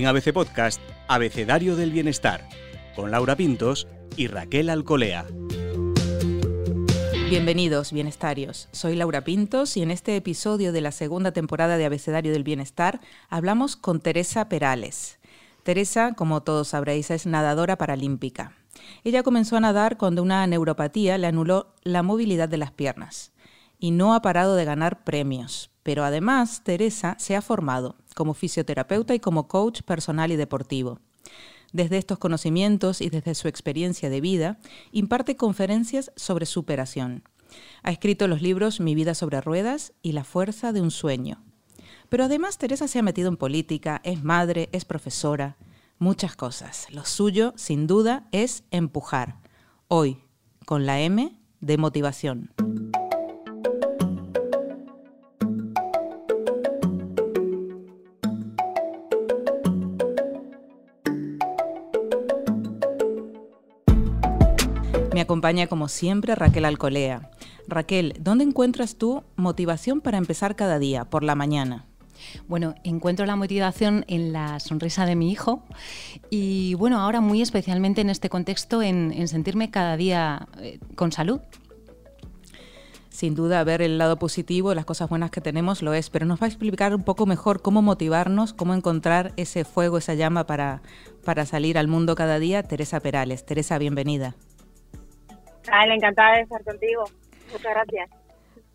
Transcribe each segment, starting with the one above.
En ABC Podcast, Abecedario del Bienestar, con Laura Pintos y Raquel Alcolea. Bienvenidos, bienestarios. Soy Laura Pintos y en este episodio de la segunda temporada de Abecedario del Bienestar hablamos con Teresa Perales. Teresa, como todos sabréis, es nadadora paralímpica. Ella comenzó a nadar cuando una neuropatía le anuló la movilidad de las piernas y no ha parado de ganar premios. Pero además, Teresa se ha formado como fisioterapeuta y como coach personal y deportivo. Desde estos conocimientos y desde su experiencia de vida, imparte conferencias sobre superación. Ha escrito los libros Mi vida sobre ruedas y La fuerza de un sueño. Pero además Teresa se ha metido en política, es madre, es profesora, muchas cosas. Lo suyo, sin duda, es empujar. Hoy, con la M de motivación. Acompaña como siempre Raquel Alcolea. Raquel, ¿dónde encuentras tú motivación para empezar cada día, por la mañana? Bueno, encuentro la motivación en la sonrisa de mi hijo y bueno, ahora muy especialmente en este contexto en, sentirme cada día eh, con salud. Sin duda, ver el lado positivo, las cosas buenas que tenemos, lo es, pero nos va a explicar un poco mejor cómo motivarnos, cómo encontrar ese fuego, esa llama para, para salir al mundo cada día, Teresa Perales. Teresa, bienvenida. Vale, encantada de estar contigo. Muchas gracias.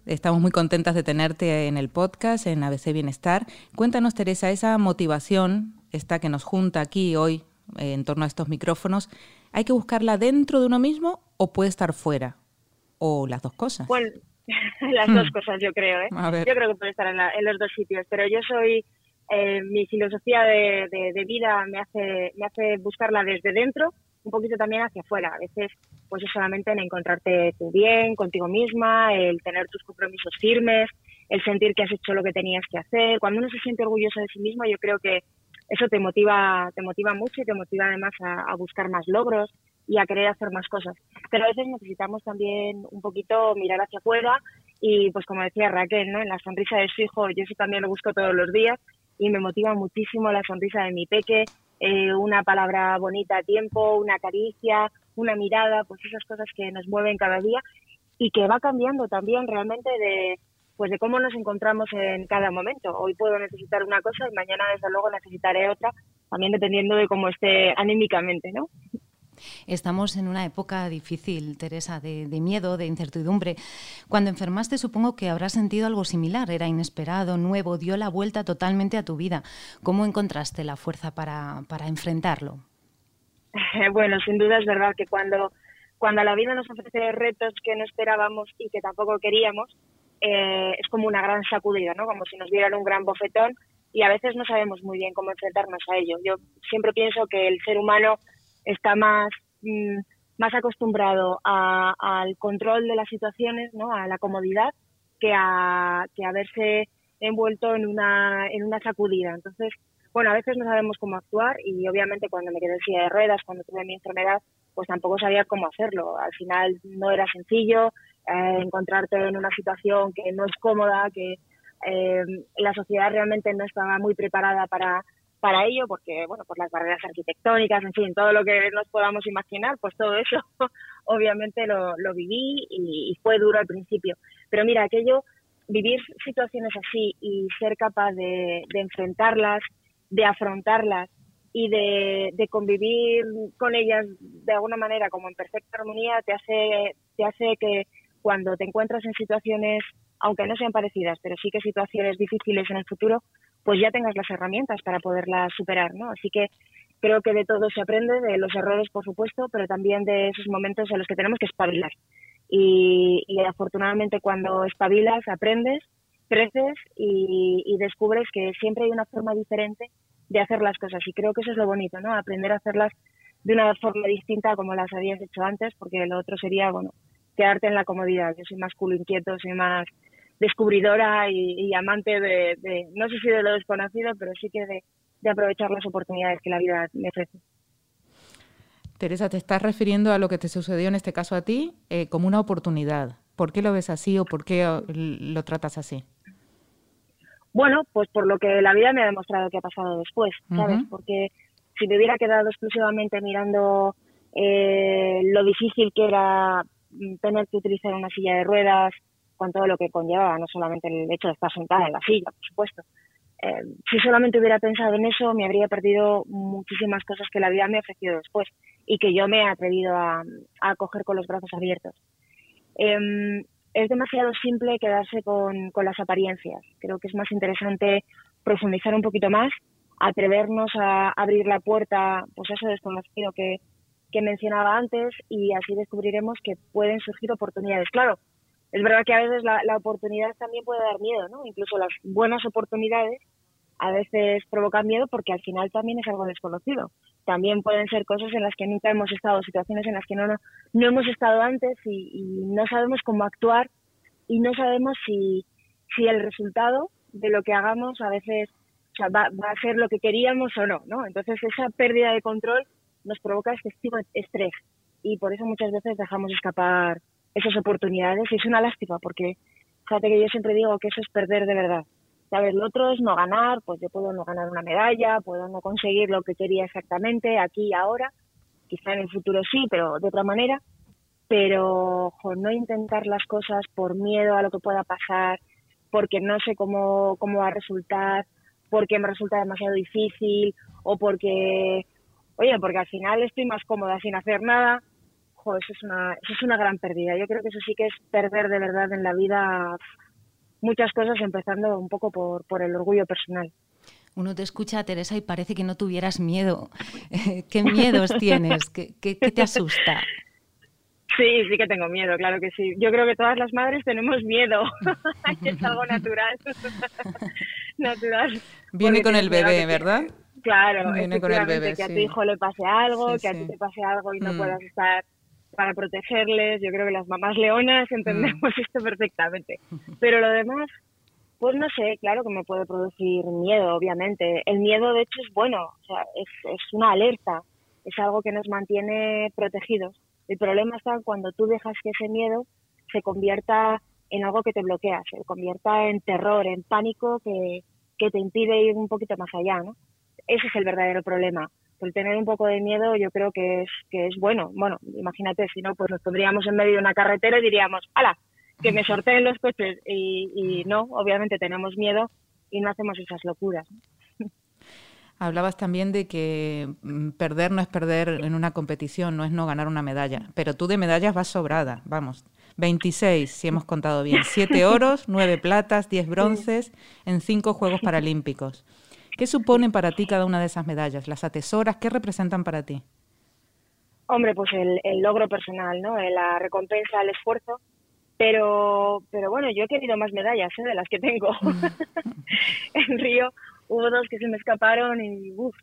Estamos muy contentas de tenerte en el podcast, en ABC Bienestar. Cuéntanos, Teresa, esa motivación, esta que nos junta aquí hoy eh, en torno a estos micrófonos, ¿hay que buscarla dentro de uno mismo o puede estar fuera? ¿O las dos cosas? Bueno, las dos cosas yo creo. ¿eh? Yo creo que puede estar en, los dos sitios, pero yo soy, eh, mi filosofía de, de, vida me hace, me hace buscarla desde dentro un poquito también hacia afuera. A veces, pues es solamente en encontrarte tú bien, contigo misma, el tener tus compromisos firmes, el sentir que has hecho lo que tenías que hacer. Cuando uno se siente orgulloso de sí mismo, yo creo que eso te motiva, te motiva mucho y te motiva además a, buscar más logros y a querer hacer más cosas. Pero a veces necesitamos también un poquito mirar hacia afuera y, pues como decía Raquel, ¿no? en la sonrisa de su hijo, yo eso también lo busco todos los días y me motiva muchísimo la sonrisa de mi peque, eh, una palabra bonita a tiempo, una caricia, una mirada, pues esas cosas que nos mueven cada día y que va cambiando también realmente de pues de cómo nos encontramos en cada momento. Hoy puedo necesitar una cosa y mañana desde luego necesitaré otra, también dependiendo de cómo esté anímicamente, ¿no? Estamos en una época difícil, Teresa, de, miedo, de incertidumbre. Cuando enfermaste supongo que habrás sentido algo similar. Era inesperado, nuevo, dio la vuelta totalmente a tu vida. ¿Cómo encontraste la fuerza para, enfrentarlo? Bueno, sin duda es verdad que cuando, cuando la vida nos ofrece retos que no esperábamos y que tampoco queríamos, eh, es como una gran sacudida, ¿no? Como si nos dieran un gran bofetón y a veces no sabemos muy bien cómo enfrentarnos a ello. Yo siempre pienso que el ser humano está más, mm, más acostumbrado al control de las situaciones, ¿no? a la comodidad, que a, que a verse envuelto en una, en una sacudida. Entonces, bueno, a veces no sabemos cómo actuar y obviamente cuando me quedé en silla de ruedas, cuando tuve mi enfermedad, pues tampoco sabía cómo hacerlo. Al final no era sencillo eh, encontrarte en una situación que no es cómoda, que eh, la sociedad realmente no estaba muy preparada para, para ello, porque, bueno, por las barreras arquitectónicas, en fin, todo lo que nos podamos imaginar, pues todo eso obviamente lo, lo viví y, fue duro al principio. Pero mira, aquello, vivir situaciones así y ser capaz de, enfrentarlas, de afrontarlas y de, de, convivir con ellas de alguna manera como en perfecta armonía, te hace, te hace que cuando te encuentras en situaciones, aunque no sean parecidas, pero sí que situaciones difíciles en el futuro, pues ya tengas las herramientas para poderlas superar, ¿no? Así que creo que de todo se aprende, de los errores, por supuesto, pero también de esos momentos en los que tenemos que espabilar. Y, afortunadamente cuando espabilas, aprendes, creces y, descubres que siempre hay una forma diferente de hacer las cosas. Y creo que eso es lo bonito, ¿no? Aprender a hacerlas de una forma distinta como las habías hecho antes, porque lo otro sería, bueno, quedarte en la comodidad. Yo soy más culo inquieto, soy más descubridora y, amante de, no sé si de lo desconocido, pero sí que de, aprovechar las oportunidades que la vida me ofrece. Teresa, te estás refiriendo a lo que te sucedió en este caso a ti eh, como una oportunidad. ¿Por qué lo ves así o por qué lo tratas así? bueno, pues por lo que la vida me ha demostrado que ha pasado después, ¿sabes? Porque si me hubiera quedado exclusivamente mirando eh, lo difícil que era mm, tener que utilizar una silla de ruedas, con todo lo que conllevaba, no solamente el hecho de estar sentada en la silla, por supuesto. Eh, si solamente hubiera pensado en eso, me habría perdido muchísimas cosas que la vida me ha ofrecido después y que yo me he atrevido a, a coger con los brazos abiertos. Em, es demasiado simple quedarse con, con, las apariencias. Creo que es más interesante profundizar un poquito más, atrevernos a abrir la puerta, pues eso desconocido que, que mencionaba antes, y así descubriremos que pueden surgir oportunidades. Claro, es verdad que a veces la, oportunidad también puede dar miedo, ¿no? Incluso las buenas oportunidades a veces provocan miedo porque al final también es algo desconocido. También pueden ser cosas en las que nunca hemos estado, situaciones en las que no, no, no hemos estado antes y, no sabemos cómo actuar y no sabemos si, si el resultado de lo que hagamos a veces va, va, a ser lo que queríamos o no, ¿no? Entonces esa pérdida de control nos provoca excesivo estrés y por eso muchas veces dejamos escapar esas oportunidades y es una lástima porque fíjate que yo siempre digo que eso es perder de verdad. ¿Sabes? Lo otro es no ganar, pues yo puedo no ganar una medalla, puedo no conseguir lo que quería exactamente aquí y ahora, quizá en el futuro sí, pero de otra manera, pero no intentar las cosas por miedo a lo que pueda pasar, porque no sé cómo, cómo va a resultar, porque me resulta demasiado difícil o porque, oye, porque al final estoy más cómoda sin hacer nada, eso es una, eso es una gran pérdida. Yo creo que eso sí que es perder de verdad en la vida muchas cosas, empezando un poco por, por el orgullo personal. Uno te escucha, Teresa, y parece que no tuvieras miedo. ¿Qué miedos tienes? ¿Qué, qué, qué te asusta? Sí, sí que tengo miedo, claro que sí. Yo creo que todas las madres tenemos miedo. es algo natural. natural. Viene con el bebé, ¿verdad? Claro, Viene con el bebé, que a tu hijo le pase algo, sí, que a ti te pase algo y no mm. puedas estar para protegerles. Yo creo que las mamás leonas entendemos mm. esto perfectamente. Pero lo demás, pues no sé, claro que me puede producir miedo, obviamente. El miedo, de hecho, es bueno, o sea, es, es una alerta, es algo que nos mantiene protegidos. El problema está cuando tú dejas que ese miedo se convierta en algo que te bloquea, se convierta en terror, en pánico que, que te impide ir un poquito más allá, ¿no? Ese es el verdadero problema el tener un poco de miedo yo creo que es que es bueno. Bueno, imagínate, si no, pues nos pondríamos en medio de una carretera y diríamos, ¡hala! Que me sorteen los coches. Y, y no, obviamente tenemos miedo y no hacemos esas locuras. Hablabas también de que mm, perder no es perder en una competición, no es no ganar una medalla, pero tú de medallas vas sobrada, vamos. 26, si hemos contado bien. 7 oros, 9 platas, 10 bronces en 5 Juegos Paralímpicos. ¿Qué suponen para ti cada una de esas medallas? ¿Las atesoras? ¿Qué representan para ti? Hombre, pues el, el logro personal, ¿no? Eh, la recompensa al esfuerzo. Pero, pero bueno, yo he querido más medallas ¿eh? de las que tengo. en Río hubo dos que se me escaparon y, uf,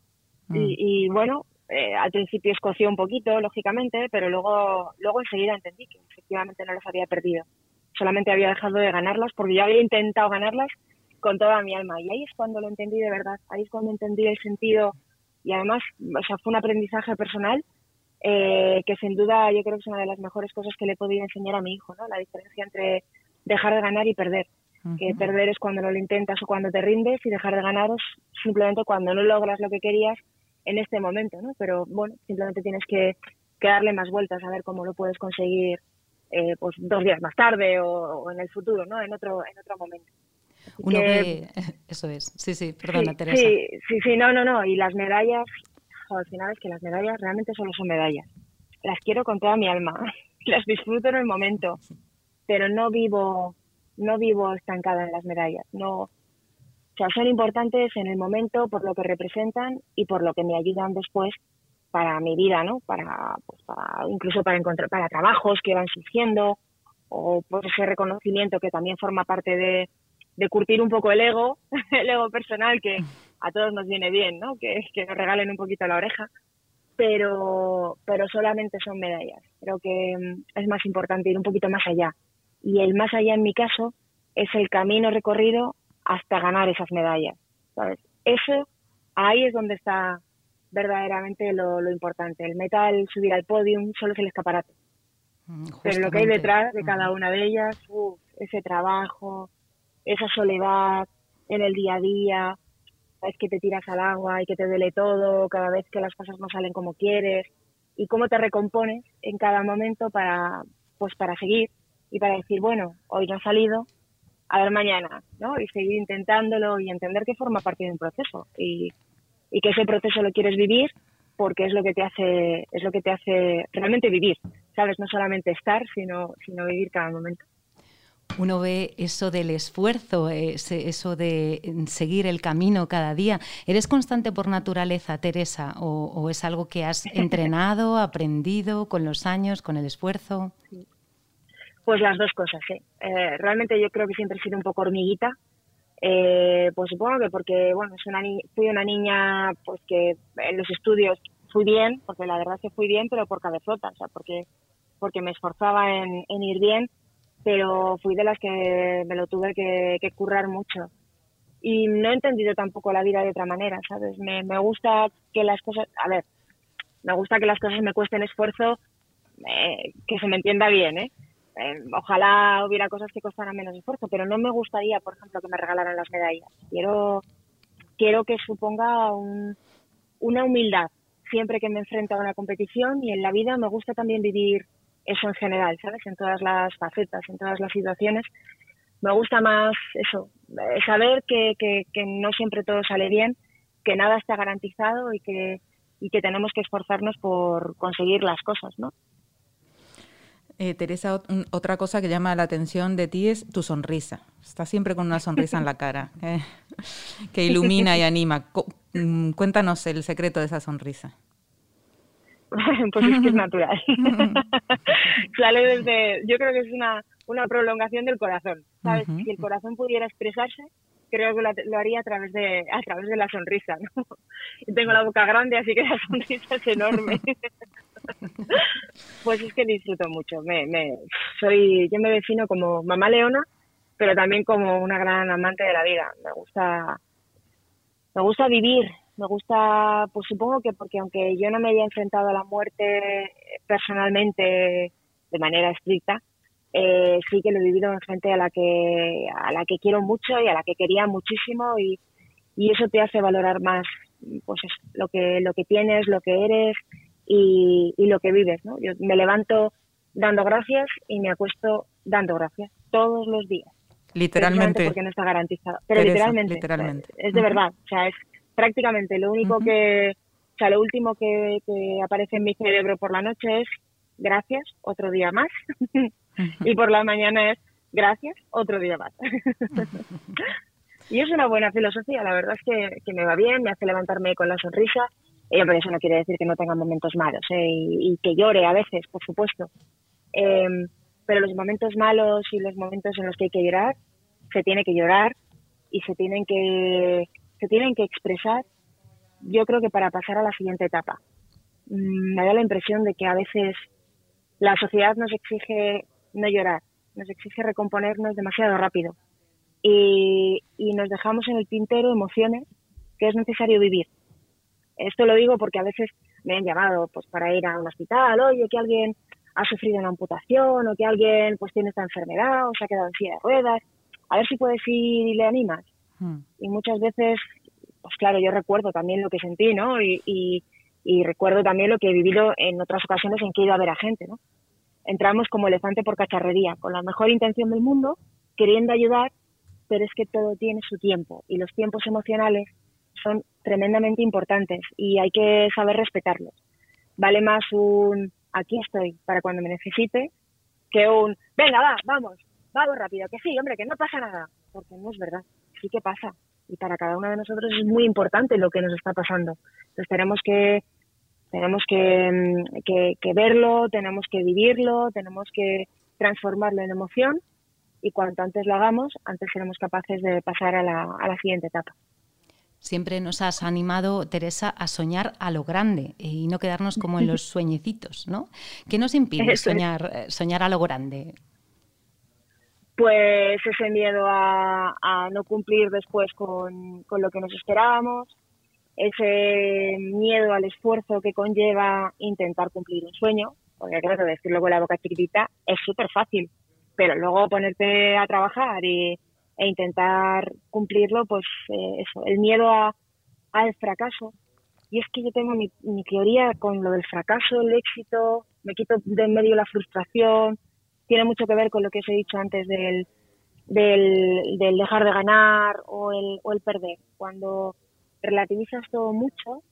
y, mm. y, bueno, eh, al principio escoció un poquito, lógicamente, pero luego, luego enseguida entendí que efectivamente no las había perdido. Solamente había dejado de ganarlas porque yo había intentado ganarlas con toda mi alma. Y ahí es cuando lo entendí de verdad, ahí es cuando entendí el sentido y además, o sea, fue un aprendizaje personal eh, que sin duda yo creo que es una de las mejores cosas que le he podido enseñar a mi hijo, ¿no? La diferencia entre dejar de ganar y perder. Que perder es cuando no lo intentas o cuando te rindes y dejar de ganar es simplemente cuando no logras lo que querías en este momento, ¿no? Pero bueno, simplemente tienes que, que darle más vueltas a ver cómo lo puedes conseguir eh, pues dos días más tarde o, o, en el futuro, ¿no? En otro, en otro momento. Uno que, ve, eso es, sí, sí, perdona sí, Teresa. Sí, sí, sí, no, no, no, y las medallas, al final es que las medallas realmente solo son medallas. Las quiero con toda mi alma, las disfruto en el momento, pero no vivo, no vivo estancada en las medallas, no, o sea, son importantes en el momento por lo que representan y por lo que me ayudan después para mi vida, ¿no? Para, pues para incluso para encontrar para trabajos que van surgiendo o por ese reconocimiento que también forma parte de, de curtir un poco el ego, el ego personal que a todos nos viene bien, ¿no? Que, que nos regalen un poquito la oreja, pero, pero solamente son medallas. Creo que mm, es más importante ir un poquito más allá. Y el más allá en mi caso es el camino recorrido hasta ganar esas medallas, ¿sabes? Eso, ahí es donde está verdaderamente lo, lo importante. El metal, subir al podium, solo es el escaparate. Justamente. Mm, Pero lo que hay detrás de cada una de ellas, uf, ese trabajo, esa soledad, en el día a día, es que te tiras al agua y que te duele todo, cada vez que las cosas no salen como quieres, y cómo te recompones en cada momento para, pues para seguir y para decir, bueno, hoy no ha salido, a ver mañana, ¿no? Y seguir intentándolo y entender que forma parte de un proceso y, y que ese proceso lo quieres vivir porque es lo que te hace, es lo que te hace realmente vivir, ¿sabes? No solamente estar, sino, sino vivir cada momento uno ve eso del esfuerzo, eso de seguir el camino cada día. ¿Eres constante por naturaleza, Teresa, o, es algo que has entrenado, aprendido con los años, con el esfuerzo? Pues las dos cosas, ¿eh? ¿eh? realmente yo creo que siempre he sido un poco hormiguita. Eh, pues supongo que porque, bueno, fui una niña pues que en los estudios fui bien, porque la verdad es que fui bien, pero por cabezota, o sea, porque, porque me esforzaba en ir bien pero fui de las que me lo tuve que, currar mucho. Y no he entendido tampoco la vida de otra manera, ¿sabes? Me, me gusta que las cosas, a ver, me gusta que las cosas me cuesten esfuerzo, eh, que se me entienda bien, ¿eh? ¿eh? Ojalá hubiera cosas que costaran menos esfuerzo, pero no me gustaría, por ejemplo, que me regalaran las medallas. Quiero, quiero que suponga un, una humildad siempre que me enfrento a una competición y en la vida me gusta también vivir eso en general, ¿sabes? En todas las facetas, en todas las situaciones. Me gusta más eso, eh, saber que, no siempre todo sale bien, que nada está garantizado y que, y que tenemos que esforzarnos por conseguir las cosas, ¿no? Eh, Teresa, otra cosa que llama la atención de ti es tu sonrisa. Estás siempre con una sonrisa en la cara, eh, que ilumina y anima. Mm, cuéntanos el secreto de esa sonrisa. pues es que es natural. Sale desde, yo creo que es una, una prolongación del corazón, ¿sabes? Si el corazón pudiera expresarse, creo que lo, haría a través de a través de la sonrisa, ¿no? Tengo la boca grande, así que la sonrisa es enorme. pues es que disfruto mucho. Me, me, soy, yo me defino como mamá leona, pero también como una gran amante de la vida. Me gusta, me gusta vivir, me gusta, pues supongo que porque aunque yo no me haya enfrentado a la muerte personalmente de manera estricta, eh, sí que lo he vivido en gente a la que a la que quiero mucho y a la que quería muchísimo y, y eso te hace valorar más pues lo que lo que tienes, lo que eres y, y lo que vives, ¿no? Yo me levanto dando gracias y me acuesto dando gracias todos los días. Literalmente. Porque no está garantizado. Pero literalmente. literalmente. Es de verdad. O sea, es, prácticamente lo único que, o sea, lo último que, aparece en mi cerebro por la noche es gracias, otro día más. y por la mañana es gracias, otro día más. y es una buena filosofía, la verdad es que, me va bien, me hace levantarme con la sonrisa. Y eso no quiere decir que no tenga momentos malos ¿eh? y, que llore a veces, por supuesto. Em, pero los momentos malos y los momentos en los que hay que llorar, se tiene que llorar y se tienen que se tienen que expresar, yo creo que para pasar a la siguiente etapa. Mm, me da la impresión de que a veces la sociedad nos exige no llorar, nos exige recomponernos demasiado rápido y, nos dejamos en el tintero emociones que es necesario vivir. Esto lo digo porque a veces me han llamado pues para ir a un hospital, oye, que alguien ha sufrido una amputación o que alguien pues tiene esta enfermedad o se ha quedado en silla de ruedas, a ver si puedes ir y le animas. Y muchas veces, pues claro, yo recuerdo también lo que sentí, ¿no? Y, recuerdo también lo que he vivido en otras ocasiones en que he ido a ver a gente, ¿no? Entramos como elefante por cacharrería, con la mejor intención del mundo, queriendo ayudar, pero es que todo tiene su tiempo y los tiempos emocionales son tremendamente importantes y hay que saber respetarlos. Vale más un aquí estoy para cuando me necesite que un venga, va, vamos, vamos rápido, que sí, hombre, que no pasa nada, porque no es verdad sí que pasa. Y para cada uno de nosotros es muy importante lo que nos está pasando. Entonces tenemos que tenemos mm, que, que, verlo, tenemos que vivirlo, tenemos que transformarlo en emoción y cuanto antes lo hagamos, antes seremos capaces de pasar a la, a la siguiente etapa. Siempre nos has animado, Teresa, a soñar a lo grande y no quedarnos como en los sueñecitos, ¿no? ¿Qué nos impide soñar, eh, soñar a lo grande? Pues ese miedo a, no cumplir después con, lo que nos esperábamos, ese miedo al esfuerzo que conlleva intentar cumplir un sueño, porque que decirlo con la boca chiquitita es súper fácil, pero luego ponerte a trabajar y, e intentar cumplirlo, pues eh, eso, el miedo a, al fracaso. Y es que yo tengo mi teoría con lo del fracaso, el éxito, me quito de en medio la frustración, tiene mucho que ver con lo que os he dicho antes del, del, dejar de ganar o el, o el perder. Cuando relativizas todo mucho,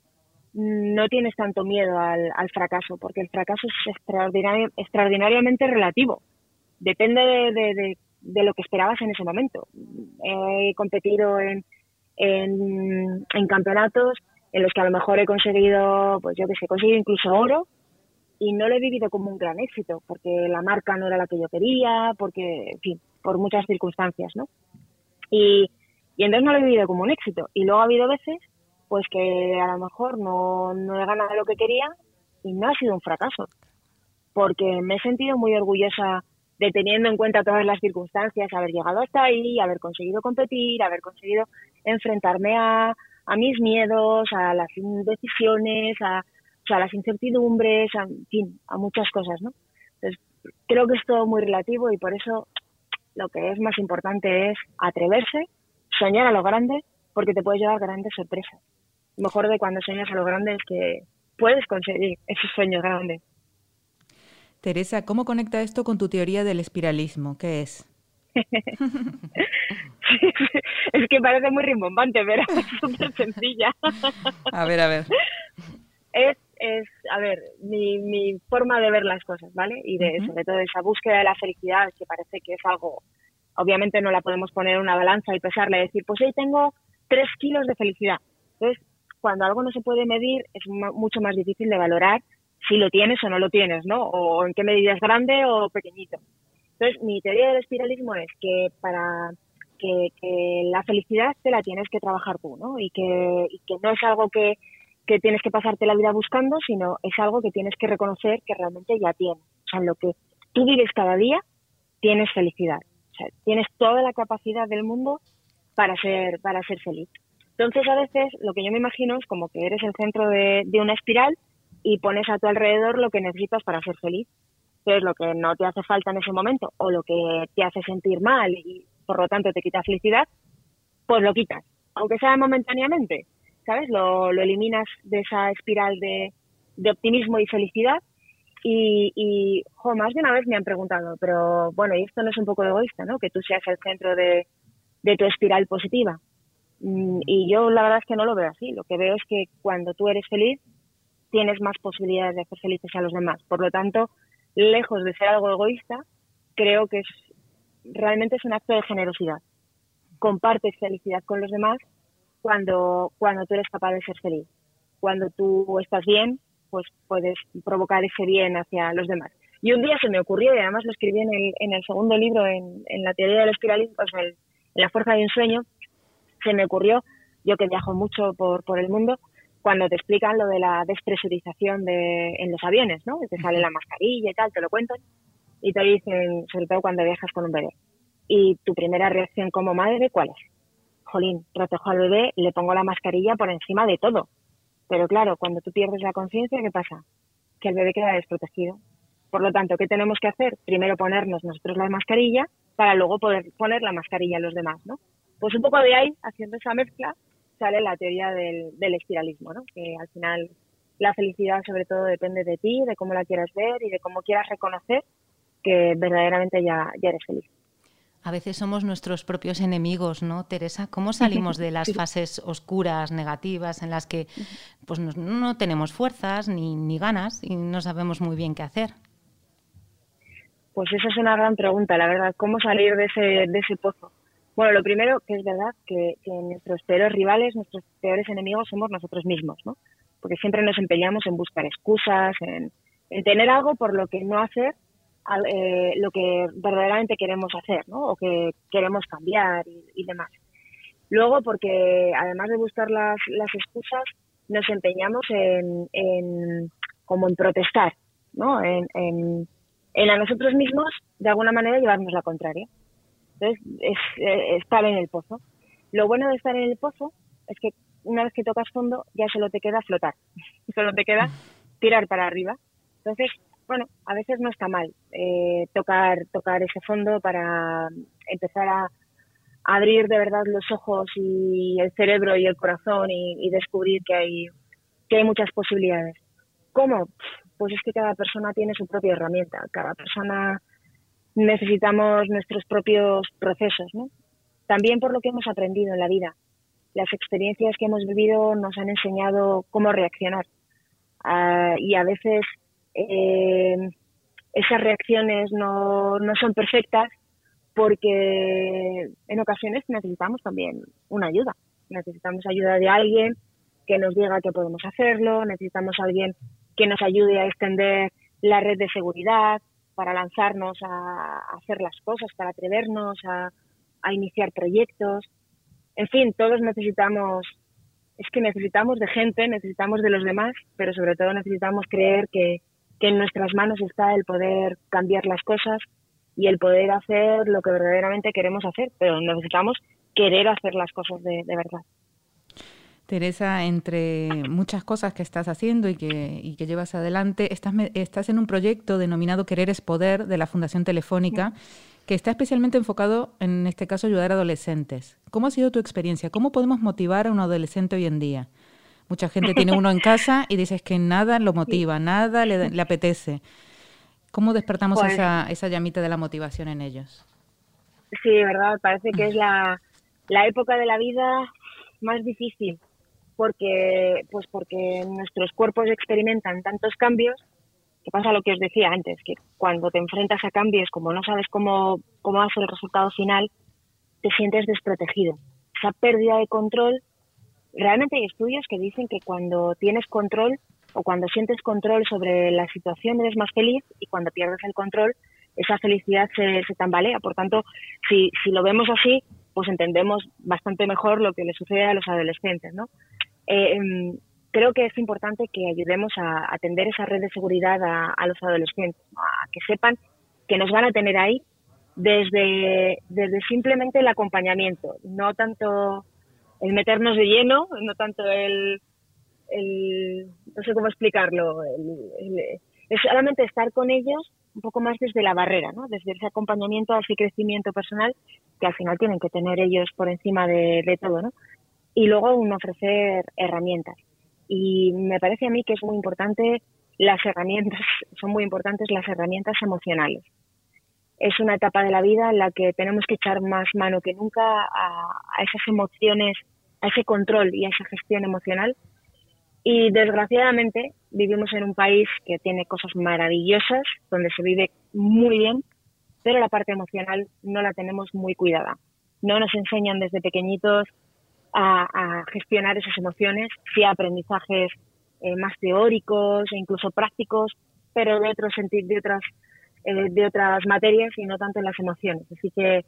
no tienes tanto miedo al, al fracaso, porque el fracaso es extraordinario, extraordinariamente relativo. Depende de, de, de, lo que esperabas en ese momento. He competido en, en, en, campeonatos en los que a lo mejor he conseguido, pues yo que sé, he conseguido incluso oro y no lo he vivido como un gran éxito, porque la marca no era la que yo quería, porque, en fin, por muchas circunstancias, ¿no? Y, entonces no lo he vivido como un éxito. Y luego ha habido veces pues que a lo mejor no, no he ganado lo que quería y no ha sido un fracaso, porque me he sentido muy orgullosa de teniendo en cuenta todas las circunstancias, haber llegado hasta ahí, haber conseguido competir, haber conseguido enfrentarme a, a mis miedos, a las indecisiones, a, a las incertidumbres, a, en fin, a muchas cosas, ¿no? Entonces, creo que es todo muy relativo y por eso lo que es más importante es atreverse, soñar a lo grande, porque te puedes llevar grandes sorpresas mejor de cuando sueñas a lo grande es que puedes conseguir esos sueños grandes. Teresa, ¿cómo conecta esto con tu teoría del espiralismo? ¿Qué es? es que parece muy rimbombante, pero es súper sencilla. a ver, a ver. Es, es a ver, mi, mi forma de ver las cosas, ¿vale? Y de, sobre todo esa búsqueda de la felicidad, que parece que es algo, obviamente no la podemos poner en una balanza y pesarle y decir, pues hoy tengo tres kilos de felicidad. Entonces, cuando algo no se puede medir es mucho más difícil de valorar si lo tienes o no lo tienes, ¿no? O en qué medida es grande o pequeñito. Entonces, mi teoría del espiralismo es que para que, la felicidad te la tienes que trabajar tú, ¿no? Y que, que no es algo que, que tienes que pasarte la vida buscando, sino es algo que tienes que reconocer que realmente ya tienes. O sea, en lo que tú vives cada día, tienes felicidad. O sea, tienes toda la capacidad del mundo para ser, para ser feliz. Entonces, a veces lo que yo me imagino es como que eres el centro de, una espiral y pones a tu alrededor lo que necesitas para ser feliz. Entonces, lo que no te hace falta en ese momento o lo que te hace sentir mal y por lo tanto te quita felicidad, pues lo quitas, aunque sea momentáneamente, ¿sabes? Lo, eliminas de esa espiral de, optimismo y felicidad y, y más de una vez me han preguntado, pero bueno, y esto no es un poco egoísta, ¿no? Que tú seas el centro de tu espiral positiva. Mm, y yo la verdad es que no lo veo así. Lo que veo es que cuando tú eres feliz, tienes más posibilidades de hacer felices a los demás. Por lo tanto, lejos de ser algo egoísta, creo que es realmente es un acto de generosidad. Compartes felicidad con los demás cuando, cuando tú eres capaz de ser feliz. Cuando tú estás bien, pues puedes provocar ese bien hacia los demás. Y un día se me ocurrió, y además lo escribí en el, en el segundo libro, en, en la teoría del espiralismo, pues en La fuerza de un sueño, se me ocurrió, yo que viajo mucho por, por el mundo, cuando te explican lo de la despresurización de, en los aviones, ¿no? Te sale la mascarilla y tal, te lo cuentan, y te dicen, sobre todo cuando viajas con un bebé. Y tu primera reacción como madre, ¿cuál es? Jolín, protejo al bebé, le pongo la mascarilla por encima de todo. Pero claro, cuando tú pierdes la conciencia, ¿qué pasa? Que el bebé queda desprotegido. Por lo tanto, ¿qué tenemos que hacer? Primero ponernos nosotros la mascarilla para luego poder poner la mascarilla a los demás, ¿no? Pues un poco de ahí, haciendo esa mezcla, sale la teoría del, espiralismo, ¿no? que al final la felicidad sobre todo depende de ti, de cómo la quieras ver y de cómo quieras reconocer que verdaderamente ya, ya eres feliz. A veces somos nuestros propios enemigos, ¿no, Teresa? ¿Cómo salimos de las fases oscuras, negativas, en las que pues, no, tenemos fuerzas ni, ni, ganas y no sabemos muy bien qué hacer? Pues esa es una gran pregunta, la verdad. ¿Cómo salir de ese, de ese pozo? Bueno, lo primero que es verdad que, nuestros peores rivales, nuestros peores enemigos somos nosotros mismos, ¿no? Porque siempre nos empeñamos en buscar excusas, en, tener algo por lo que no hacer eh, lo que verdaderamente queremos hacer, ¿no? O que queremos cambiar y, demás. Luego, porque además de buscar las, las excusas, nos empeñamos en, en como en protestar, ¿no? En, en, a nosotros mismos, de alguna manera, llevarnos la contraria. Entonces, es eh, estar en el pozo. Lo bueno de estar en el pozo es que una vez que tocas fondo, ya solo te queda flotar, solo te queda tirar para arriba. Entonces, bueno, a veces no está mal eh, tocar, tocar ese fondo para empezar a, abrir de verdad los ojos y el cerebro y el corazón y, descubrir que hay, que hay muchas posibilidades. ¿Cómo? Pues es que cada persona tiene su propia herramienta, cada persona necesitamos nuestros propios procesos, ¿no? También por lo que hemos aprendido en la vida. Las experiencias que hemos vivido nos han enseñado cómo reaccionar. Ah, y a veces eh, esas reacciones no, no son perfectas porque en ocasiones necesitamos también una ayuda. Necesitamos ayuda de alguien que nos diga que podemos hacerlo, necesitamos alguien que nos ayude a extender la red de seguridad para lanzarnos a, hacer las cosas, para atrevernos a, iniciar proyectos. En fin, todos necesitamos, es que necesitamos de gente, necesitamos de los demás, pero sobre todo necesitamos creer que, que en nuestras manos está el poder cambiar las cosas y el poder hacer lo que verdaderamente queremos hacer, pero necesitamos querer hacer las cosas de, verdad. Teresa, entre muchas cosas que estás haciendo y que, y que llevas adelante, estás, estás, en un proyecto denominado Querer es Poder de la Fundación Telefónica, que está especialmente enfocado, en este caso, ayudar a adolescentes. ¿Cómo ha sido tu experiencia? ¿Cómo podemos motivar a un adolescente hoy en día? Mucha gente tiene uno en casa y dices que nada lo motiva, nada le, le apetece. ¿Cómo despertamos pues esa, esa llamita de la motivación en ellos? Sí, verdad, parece que es la, la época de la vida más difícil porque pues porque nuestros cuerpos experimentan tantos cambios que pasa lo que os decía antes que cuando te enfrentas a cambios como no sabes cómo cómo va a ser el resultado final te sientes desprotegido esa pérdida de control realmente hay estudios que dicen que cuando tienes control o cuando sientes control sobre la situación eres más feliz y cuando pierdes el control esa felicidad se, tambalea. Por tanto, si, si lo vemos así, pues entendemos bastante mejor lo que le sucede a los adolescentes, ¿no? Eh, em, creo que es importante que ayudemos a atender esa red de seguridad a, a, los adolescentes, a que sepan que nos van a tener ahí desde, desde simplemente el acompañamiento, no tanto el meternos de lleno, no tanto el, el, no sé cómo explicarlo, es solamente estar con ellos un poco más desde la barrera, ¿no? desde ese acompañamiento a ese crecimiento personal que al final tienen que tener ellos por encima de, todo, ¿no? Y luego un ofrecer herramientas. Y me parece a mí que es muy importante las herramientas, son muy importantes las herramientas emocionales. Es una etapa de la vida en la que tenemos que echar más mano que nunca a esas emociones, a ese control y a esa gestión emocional y desgraciadamente vivimos en un país que tiene cosas maravillosas, donde se vive muy bien, pero la parte emocional no la tenemos muy cuidada. No nos enseñan desde pequeñitos a, gestionar esas emociones, sí aprendizajes eh, más teóricos e incluso prácticos, pero de otros de otras eh, de otras materias y no tanto en las emociones. Así que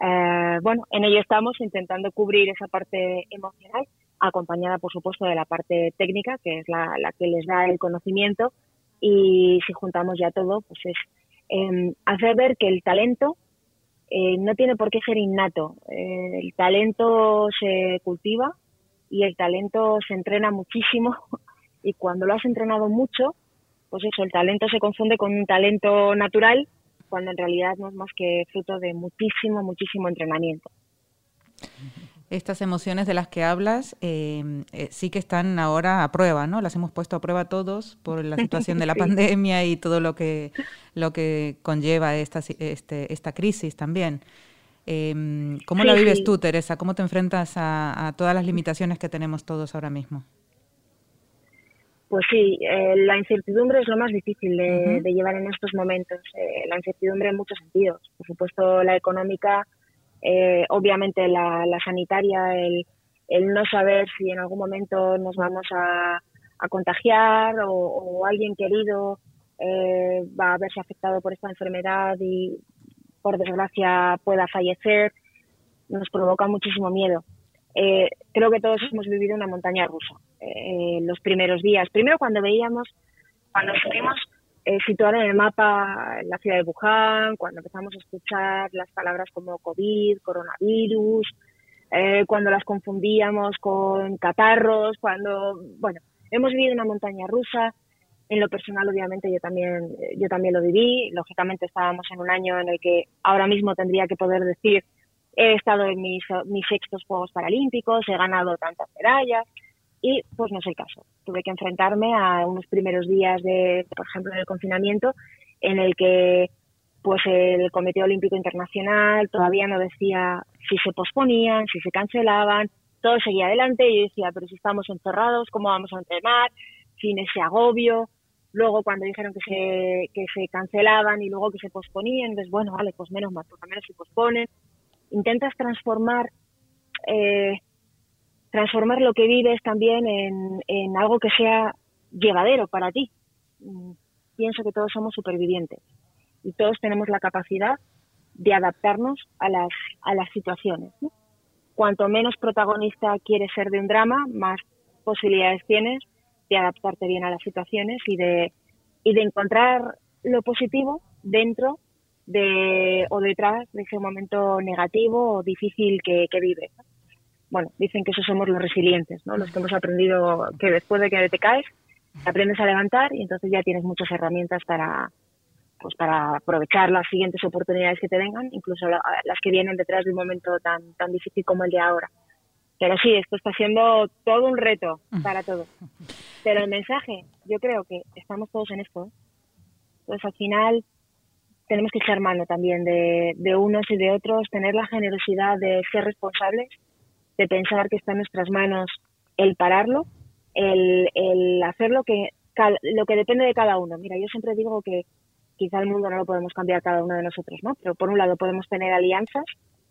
eh, bueno, en ello estamos intentando cubrir esa parte emocional acompañada, por supuesto, de la parte técnica, que es la, que les da el conocimiento. Y si juntamos ya todo, pues es em, hacer ver que el talento eh, no tiene por qué ser innato. Eh, el talento se cultiva y el talento se entrena muchísimo. Y cuando lo has entrenado mucho, pues eso, el talento se confunde con un talento natural, cuando en realidad no es más que fruto de muchísimo, muchísimo entrenamiento. Estas emociones de las que hablas eh, eh, sí que están ahora a prueba, ¿no? Las hemos puesto a prueba todos por la situación de la pandemia y todo lo que, lo que conlleva esta, este, esta crisis también. Em, ¿Cómo la vives tú, Teresa? ¿Cómo te enfrentas a, todas las limitaciones que tenemos todos ahora mismo? Pues sí, eh, la incertidumbre es lo más difícil de, de llevar en estos momentos. la incertidumbre en muchos sentidos. Por supuesto, la económica eh, obviamente la, sanitaria, el, no saber si en algún momento nos vamos a, contagiar o, alguien querido eh, va a verse afectado por esta enfermedad y por desgracia pueda fallecer, nos provoca muchísimo miedo. Eh, creo que todos hemos vivido una montaña rusa los primeros días. Primero cuando veíamos, cuando subimos eh, situar en el mapa la ciudad de Wuhan, cuando empezamos a escuchar las palabras como COVID, coronavirus, eh, cuando las confundíamos con catarros, cuando, bueno, hemos vivido una montaña rusa. En lo personal, obviamente, yo también, yo también lo viví. Lógicamente, estábamos en un año en el que ahora mismo tendría que poder decir he estado en mis, mis sextos Juegos Paralímpicos, he ganado tantas medallas y pues no es el caso. Tuve que enfrentarme a unos primeros días de, por ejemplo, del confinamiento en el que pues el Comité Olímpico Internacional todavía no decía si se posponían, si se cancelaban, todo seguía adelante y yo decía, pero si estamos encerrados, ¿cómo vamos a entrenar? Sin ese agobio. Luego cuando dijeron que se, que se cancelaban y luego que se posponían, pues bueno, vale, pues menos mal, por lo menos se posponen. Intentas transformar, eh, transformar lo que vives también en, en algo que sea llevadero para ti. Mm, pienso que todos somos supervivientes y todos tenemos la capacidad de adaptarnos a las, a las situaciones. Cuanto menos protagonista quieres ser de un drama, más posibilidades tienes de adaptarte bien a las situaciones y de, y de encontrar lo positivo dentro de, o detrás de ese momento negativo o difícil que, que vives. Bueno, dicen que esos somos los resilientes, ¿no? los que hemos aprendido que después de que te caes, aprendes a levantar y entonces ya tienes muchas herramientas para, pues para aprovechar las siguientes oportunidades que te vengan, incluso las que vienen detrás de un momento tan, tan difícil como el de ahora. Pero sí, esto está siendo todo un reto para todos. Pero el mensaje, yo creo que estamos todos en esto. ¿eh? Entonces, al final, tenemos que echar mano también de, de unos y de otros, tener la generosidad de ser responsables, de pensar que está en nuestras manos el pararlo, el, el hacer lo que, lo que depende de cada uno. Mira, yo siempre digo que quizá el mundo no lo podemos cambiar cada uno de nosotros, ¿no? Pero por un lado podemos tener alianzas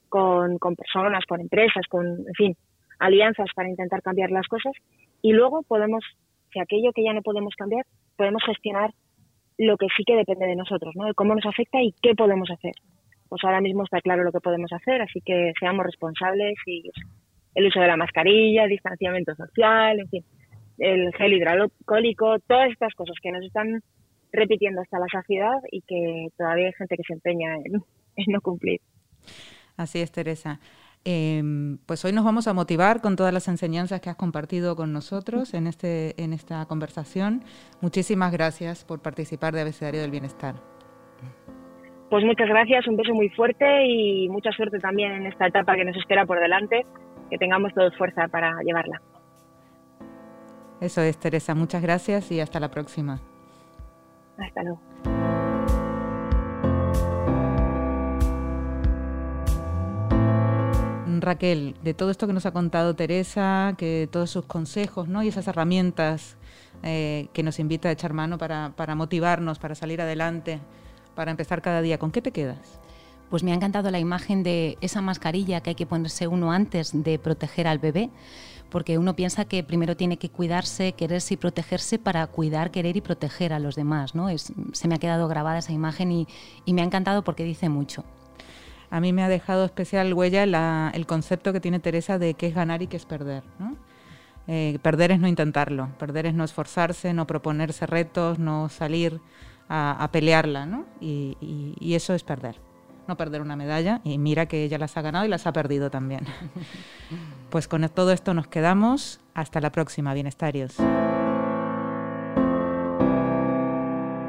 con, con personas, con empresas, con, en fin, alianzas para intentar cambiar las cosas y luego podemos, si aquello que ya no podemos cambiar, podemos gestionar lo que sí que depende de nosotros, ¿no? De cómo nos afecta y qué podemos hacer. Pues ahora mismo está claro lo que podemos hacer, así que seamos responsables y el uso de la mascarilla, distanciamiento social, en fin, el gel hidroalcohólico, todas estas cosas que nos están repitiendo hasta la saciedad y que todavía hay gente que se empeña en, no cumplir. Así es, Teresa. Em, pues hoy nos vamos a motivar con todas las enseñanzas que has compartido con nosotros en, este, en esta conversación. Muchísimas gracias por participar de Abecedario del Bienestar. Pues muchas gracias, un beso muy fuerte y mucha suerte también en esta etapa que nos espera por delante, que tengamos todos fuerza para llevarla. Eso es, Teresa. Muchas gracias y hasta la próxima. Hasta luego. Raquel, de todo esto que nos ha contado Teresa, que todos sus consejos ¿no? y esas herramientas eh, que nos invita a echar mano para, motivarnos, para salir adelante, para empezar cada día, ¿con qué te quedas? Pues me ha encantado la imagen de esa mascarilla que hay que ponerse uno antes de proteger al bebé porque uno piensa que primero tiene que cuidarse, quererse y protegerse para cuidar, querer y proteger a los demás. ¿no? Es, se me ha quedado grabada esa imagen y, me ha encantado porque dice mucho. A mí me ha dejado especial huella el concepto que tiene Teresa de qué es ganar y qué es perder. Eh, perder es no intentarlo, perder es no esforzarse, no proponerse retos, no salir a, pelearla, ¿no? y eso es perder no perder una medalla y mira que ella las ha ganado y las ha perdido también. Pues con todo esto nos quedamos. Hasta la próxima, bienestarios.